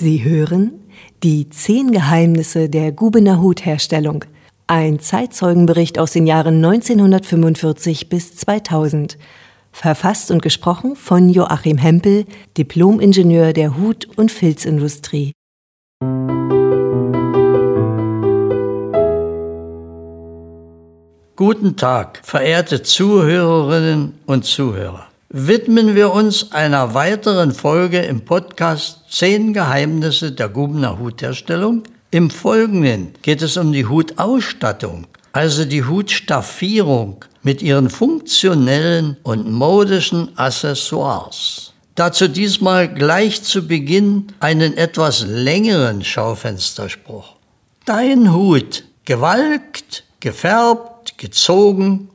Sie hören die zehn Geheimnisse der Gubener Hutherstellung. Ein Zeitzeugenbericht aus den Jahren 1945 bis 2000. Verfasst und gesprochen von Joachim Hempel, Diplomingenieur der Hut- und Filzindustrie. Guten Tag, verehrte Zuhörerinnen und Zuhörer. Widmen wir uns einer weiteren Folge im Podcast 10 Geheimnisse der Gubener Hutherstellung. Im Folgenden geht es um die Hutausstattung, also die Hutstaffierung mit ihren funktionellen und modischen Accessoires. Dazu diesmal gleich zu Beginn einen etwas längeren Schaufensterspruch. Dein Hut, gewalkt, gefärbt, gezogen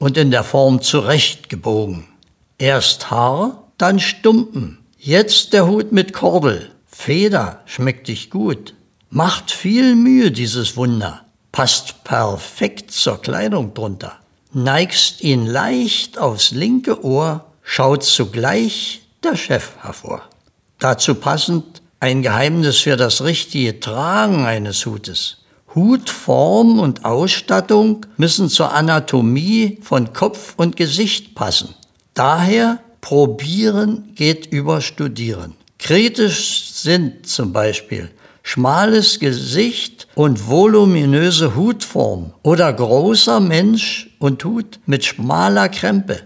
und in der Form zurechtgebogen. Erst Haar, dann Stumpen. Jetzt der Hut mit Kordel. Feder schmeckt dich gut. Macht viel Mühe dieses Wunder. Passt perfekt zur Kleidung drunter. Neigst ihn leicht aufs linke Ohr, schaut zugleich der Chef hervor. Dazu passend ein Geheimnis für das richtige Tragen eines Hutes. Hutform und Ausstattung müssen zur Anatomie von Kopf und Gesicht passen. Daher probieren geht über studieren. Kritisch sind zum Beispiel schmales Gesicht und voluminöse Hutform oder großer Mensch und Hut mit schmaler Krempe.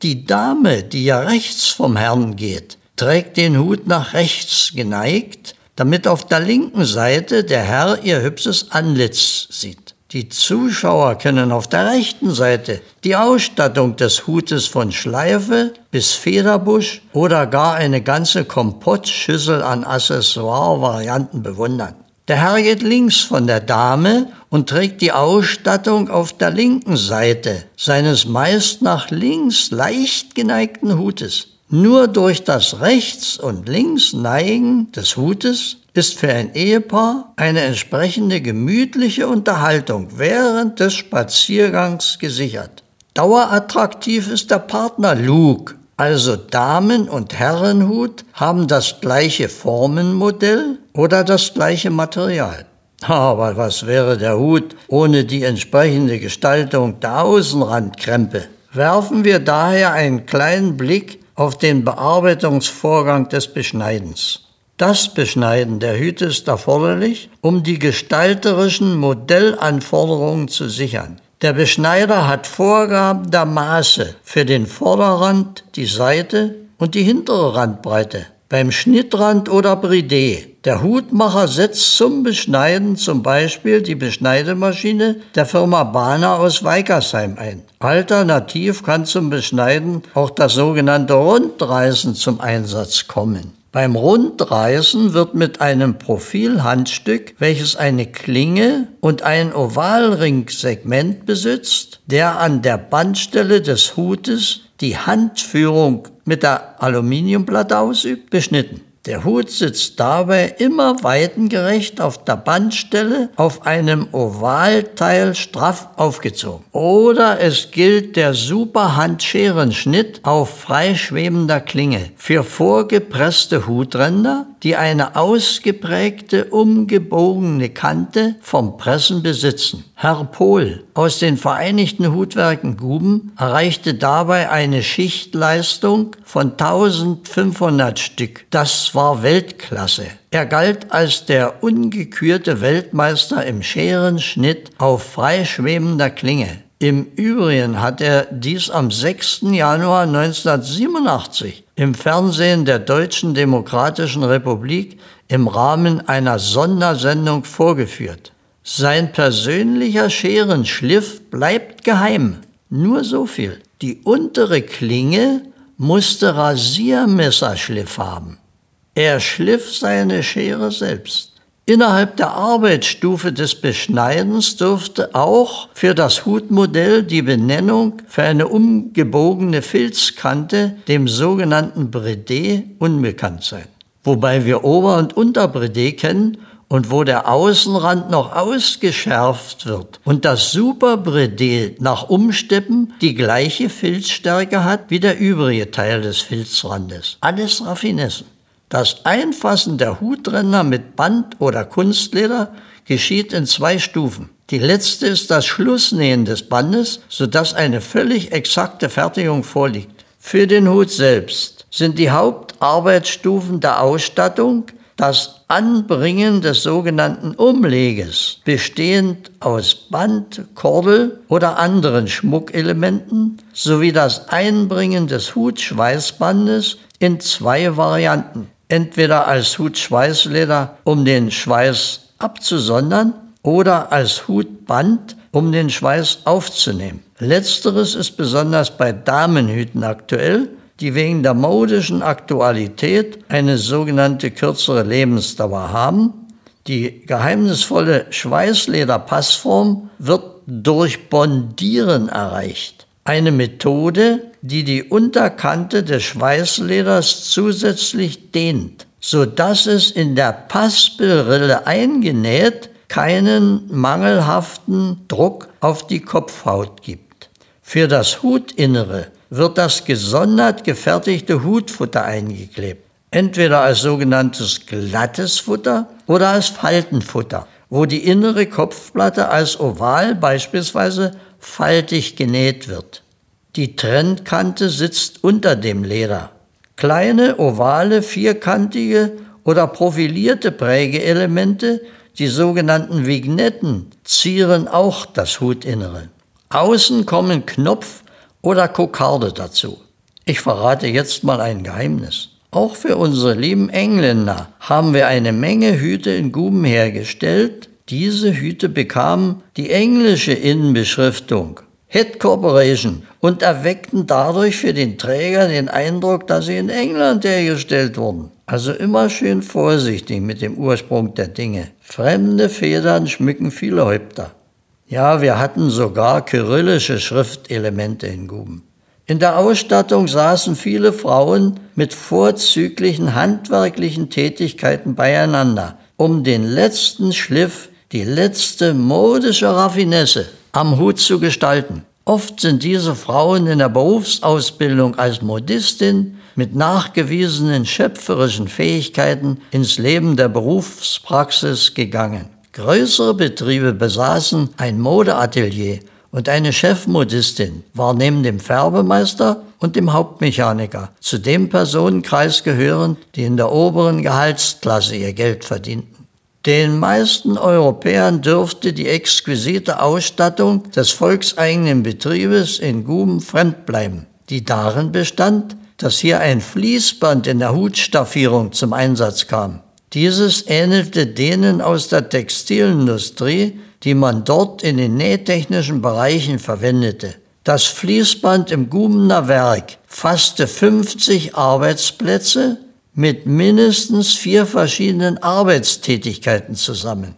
Die Dame, die ja rechts vom Herrn geht, trägt den Hut nach rechts geneigt damit auf der linken Seite der Herr ihr hübsches Antlitz sieht. Die Zuschauer können auf der rechten Seite die Ausstattung des Hutes von Schleife bis Federbusch oder gar eine ganze Kompottschüssel an Accessoire-Varianten bewundern. Der Herr geht links von der Dame und trägt die Ausstattung auf der linken Seite seines meist nach links leicht geneigten Hutes. Nur durch das Rechts- und Linksneigen des Hutes ist für ein Ehepaar eine entsprechende gemütliche Unterhaltung während des Spaziergangs gesichert. Dauerattraktiv ist der Partner Luke, also Damen- und Herrenhut haben das gleiche Formenmodell oder das gleiche Material. Aber was wäre der Hut ohne die entsprechende Gestaltung der Außenrandkrempe? Werfen wir daher einen kleinen Blick auf den Bearbeitungsvorgang des Beschneidens. Das Beschneiden der Hüte ist erforderlich, um die gestalterischen Modellanforderungen zu sichern. Der Beschneider hat Vorgaben der Maße für den Vorderrand, die Seite und die hintere Randbreite beim Schnittrand oder Bridé. Der Hutmacher setzt zum Beschneiden zum Beispiel die Beschneidemaschine der Firma Bahner aus Weikersheim ein. Alternativ kann zum Beschneiden auch das sogenannte Rundreißen zum Einsatz kommen. Beim Rundreißen wird mit einem Profilhandstück, welches eine Klinge und ein Ovalringsegment besitzt, der an der Bandstelle des Hutes die Handführung mit der Aluminiumplatte ausübt, beschnitten. Der Hut sitzt dabei immer weitengerecht auf der Bandstelle auf einem Ovalteil straff aufgezogen. Oder es gilt der Superhandscherenschnitt auf freischwebender Klinge für vorgepresste Hutränder, die eine ausgeprägte umgebogene Kante vom Pressen besitzen. Herr Pohl aus den Vereinigten Hutwerken Guben erreichte dabei eine Schichtleistung von 1500 Stück. Das war Weltklasse. Er galt als der ungekürte Weltmeister im Scherenschnitt auf freischwebender Klinge. Im Übrigen hat er dies am 6. Januar 1987 im Fernsehen der Deutschen Demokratischen Republik im Rahmen einer Sondersendung vorgeführt. Sein persönlicher Scherenschliff bleibt geheim. Nur so viel. Die untere Klinge musste Rasiermesserschliff haben. Er schliff seine Schere selbst. Innerhalb der Arbeitsstufe des Beschneidens dürfte auch für das Hutmodell die Benennung für eine umgebogene Filzkante, dem sogenannten Bredé, unbekannt sein. Wobei wir Ober- und Unterbredé kennen und wo der Außenrand noch ausgeschärft wird und das Superbredé nach Umsteppen die gleiche Filzstärke hat wie der übrige Teil des Filzrandes. Alles Raffinessen. Das Einfassen der Hutränder mit Band oder Kunstleder geschieht in zwei Stufen. Die letzte ist das Schlussnähen des Bandes, sodass eine völlig exakte Fertigung vorliegt. Für den Hut selbst sind die Hauptarbeitsstufen der Ausstattung das Anbringen des sogenannten Umleges, bestehend aus Band, Kordel oder anderen Schmuckelementen, sowie das Einbringen des Hutschweißbandes in zwei Varianten. Entweder als Hutschweißleder, um den Schweiß abzusondern, oder als Hutband, um den Schweiß aufzunehmen. Letzteres ist besonders bei Damenhüten aktuell, die wegen der modischen Aktualität eine sogenannte kürzere Lebensdauer haben. Die geheimnisvolle Schweißlederpassform wird durch Bondieren erreicht. Eine Methode, die die Unterkante des Schweißleders zusätzlich dehnt, sodass es in der Passbildrille eingenäht keinen mangelhaften Druck auf die Kopfhaut gibt. Für das Hutinnere wird das gesondert gefertigte Hutfutter eingeklebt. Entweder als sogenanntes glattes Futter oder als Faltenfutter, wo die innere Kopfplatte als oval beispielsweise faltig genäht wird. Die Trendkante sitzt unter dem Leder. Kleine, ovale, vierkantige oder profilierte Prägeelemente, die sogenannten Vignetten, zieren auch das Hutinnere. Außen kommen Knopf- oder Kokarde dazu. Ich verrate jetzt mal ein Geheimnis. Auch für unsere lieben Engländer haben wir eine Menge Hüte in Guben hergestellt. Diese Hüte bekamen die englische Innenbeschriftung Head Corporation und erweckten dadurch für den Träger den Eindruck, dass sie in England hergestellt wurden. Also immer schön vorsichtig mit dem Ursprung der Dinge. Fremde Federn schmücken viele Häupter. Ja, wir hatten sogar kyrillische Schriftelemente in Guben. In der Ausstattung saßen viele Frauen mit vorzüglichen handwerklichen Tätigkeiten beieinander, um den letzten Schliff, die letzte modische Raffinesse am Hut zu gestalten. Oft sind diese Frauen in der Berufsausbildung als Modistin mit nachgewiesenen schöpferischen Fähigkeiten ins Leben der Berufspraxis gegangen. Größere Betriebe besaßen ein Modeatelier und eine Chefmodistin war neben dem Färbemeister und dem Hauptmechaniker zu dem Personenkreis gehörend, die in der oberen Gehaltsklasse ihr Geld verdienten. Den meisten Europäern dürfte die exquisite Ausstattung des volkseigenen Betriebes in Guben fremd bleiben, die darin bestand, dass hier ein Fließband in der Hutstaffierung zum Einsatz kam. Dieses ähnelte denen aus der Textilindustrie, die man dort in den nähtechnischen Bereichen verwendete. Das Fließband im Gubener Werk fasste 50 Arbeitsplätze mit mindestens vier verschiedenen Arbeitstätigkeiten zusammen.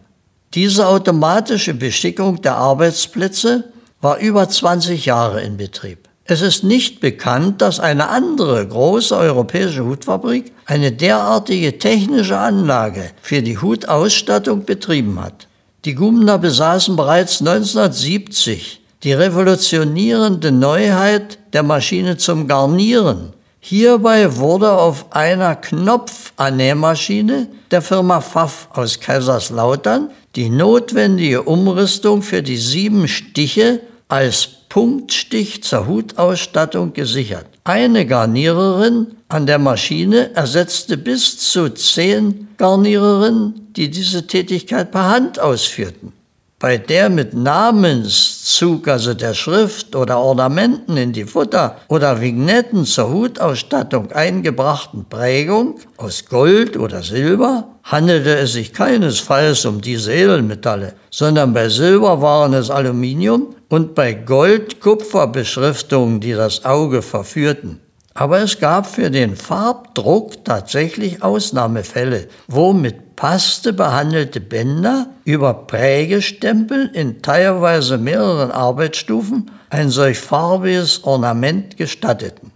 Diese automatische Beschickung der Arbeitsplätze war über 20 Jahre in Betrieb. Es ist nicht bekannt, dass eine andere große europäische Hutfabrik eine derartige technische Anlage für die Hutausstattung betrieben hat. Die Gumner besaßen bereits 1970 die revolutionierende Neuheit der Maschine zum Garnieren. Hierbei wurde auf einer Knopfannähmaschine der Firma Pfaff aus Kaiserslautern die notwendige Umrüstung für die sieben Stiche als Punktstich zur Hutausstattung gesichert. Eine Garniererin an der Maschine ersetzte bis zu zehn Garniererinnen, die diese Tätigkeit per Hand ausführten. Bei der mit Namenszug, also der Schrift oder Ornamenten in die Futter oder Vignetten zur Hutausstattung eingebrachten Prägung aus Gold oder Silber handelte es sich keinesfalls um diese Edelmetalle, sondern bei Silber waren es Aluminium und bei Gold Kupferbeschriftungen, die das Auge verführten. Aber es gab für den Farbdruck tatsächlich Ausnahmefälle, wo mit Paste behandelte Bänder über Prägestempel in teilweise mehreren Arbeitsstufen ein solch farbiges Ornament gestatteten.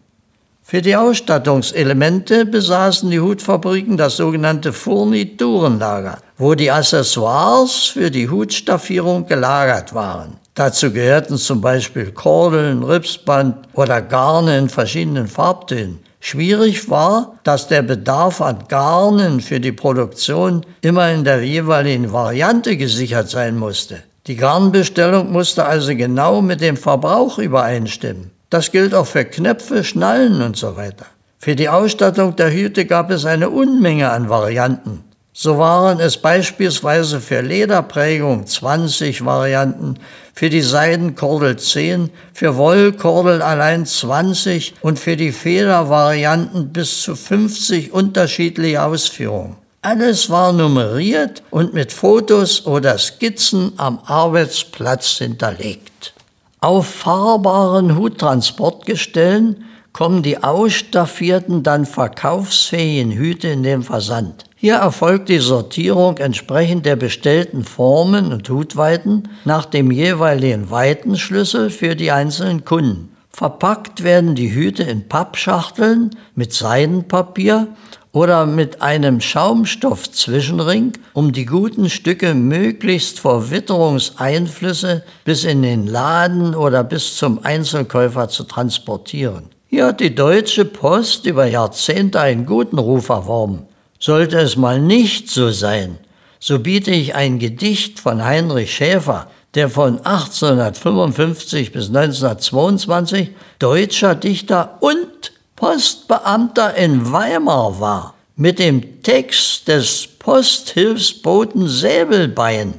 Für die Ausstattungselemente besaßen die Hutfabriken das sogenannte Furniturenlager, wo die Accessoires für die Hutstaffierung gelagert waren. Dazu gehörten zum Beispiel Kordeln, Ripsband oder Garne in verschiedenen Farbtönen. Schwierig war, dass der Bedarf an Garnen für die Produktion immer in der jeweiligen Variante gesichert sein musste. Die Garnbestellung musste also genau mit dem Verbrauch übereinstimmen. Das gilt auch für Knöpfe, Schnallen und so weiter. Für die Ausstattung der Hüte gab es eine Unmenge an Varianten. So waren es beispielsweise für Lederprägung 20 Varianten, für die Seidenkordel 10, für Wollkordel allein 20 und für die Federvarianten bis zu 50 unterschiedliche Ausführungen. Alles war nummeriert und mit Fotos oder Skizzen am Arbeitsplatz hinterlegt. Auf fahrbaren Huttransportgestellen kommen die ausstaffierten, dann verkaufsfähigen Hüte in den Versand. Hier erfolgt die Sortierung entsprechend der bestellten Formen und Hutweiten nach dem jeweiligen Weitenschlüssel für die einzelnen Kunden. Verpackt werden die Hüte in Pappschachteln mit Seidenpapier oder mit einem Schaumstoffzwischenring, um die guten Stücke möglichst vor Witterungseinflüsse bis in den Laden oder bis zum Einzelkäufer zu transportieren. Hier hat die Deutsche Post über Jahrzehnte einen guten Ruf erworben. Sollte es mal nicht so sein, so biete ich ein Gedicht von Heinrich Schäfer, der von 1855 bis 1922 deutscher Dichter und Postbeamter in Weimar war, mit dem Text des Posthilfsboten Säbelbein.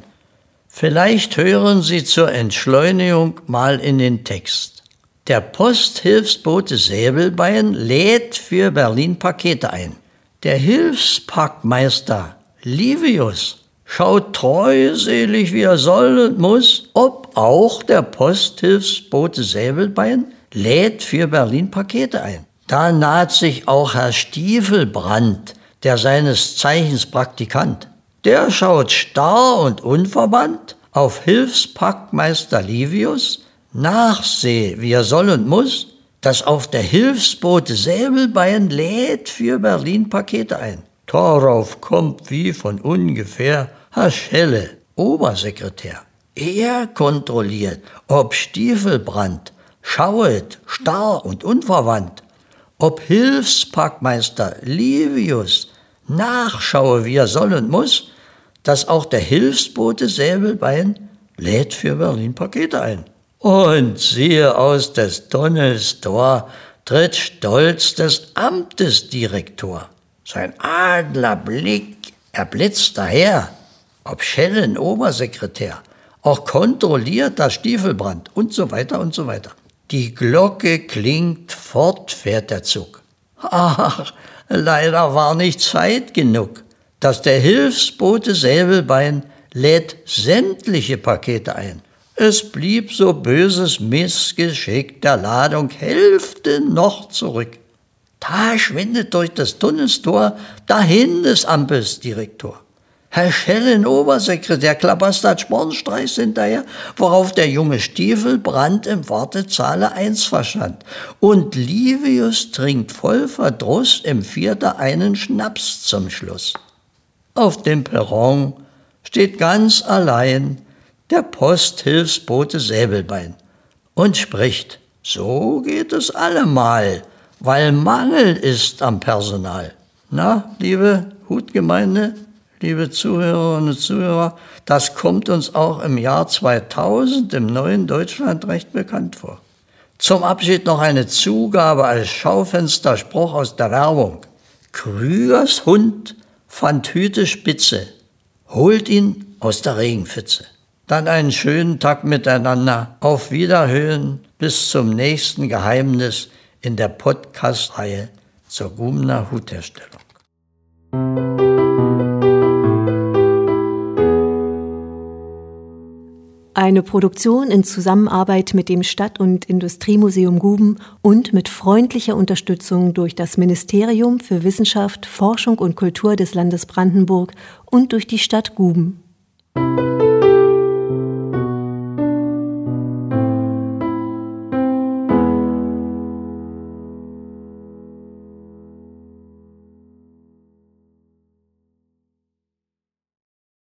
Vielleicht hören Sie zur Entschleunigung mal in den Text. Der Posthilfsbote Säbelbein lädt für Berlin Pakete ein. Der Hilfspackmeister Livius schaut treuselig, wie er soll und muss, ob auch der Posthilfsbote Säbelbein lädt für Berlin Pakete ein. Da naht sich auch Herr Stiefelbrand, der seines Zeichens Praktikant. Der schaut starr und unverwandt auf Hilfspackmeister Livius, nachseh, wie er soll und muss, dass auf der Hilfsboote Säbelbein lädt für Berlin Pakete ein. Darauf kommt wie von ungefähr Herr Schelle, Obersekretär. Er kontrolliert, ob Stiefelbrand schauet, starr und unverwandt, ob Hilfspackmeister Livius nachschaue, wie er soll und muss, dass auch der Hilfsbote Säbelbein lädt für Berlin Pakete ein. Und siehe aus des Tunnels Tor tritt stolz des Amtesdirektor. Sein Adlerblick erblitzt daher, ob Schellen Obersekretär, auch kontrolliert das Stiefelbrand und so weiter und so weiter. Die Glocke klingt, fort fährt der Zug. Ach, leider war nicht Zeit genug, dass der Hilfsbote Säbelbein lädt sämtliche Pakete ein es blieb so böses Missgeschick der Ladung Hälfte noch zurück. Da schwindet durch das Tunnelstor dahin des Ampelsdirektor. Herr Schellen, Obersekretär, klabastert Spornstreichs hinterher, worauf der junge Stiefel Brand im Wartezahle eins verstand. Und Livius trinkt voll Verdruss im Vierter einen Schnaps zum Schluss. Auf dem Perron steht ganz allein der Posthilfsbote Säbelbein und spricht, so geht es allemal, weil Mangel ist am Personal. Na, liebe Hutgemeinde, liebe Zuhörerinnen und Zuhörer, das kommt uns auch im Jahr 2000 im neuen Deutschland recht bekannt vor. Zum Abschied noch eine Zugabe als Schaufensterspruch aus der Werbung. Krügers Hund fand Hüte spitze, holt ihn aus der Regenpfütze. Dann einen schönen Tag miteinander. Auf Wiederhören. Bis zum nächsten Geheimnis in der Podcast-Reihe zur Gumner Hutherstellung. Eine Produktion in Zusammenarbeit mit dem Stadt- und Industriemuseum Guben und mit freundlicher Unterstützung durch das Ministerium für Wissenschaft, Forschung und Kultur des Landes Brandenburg und durch die Stadt Guben.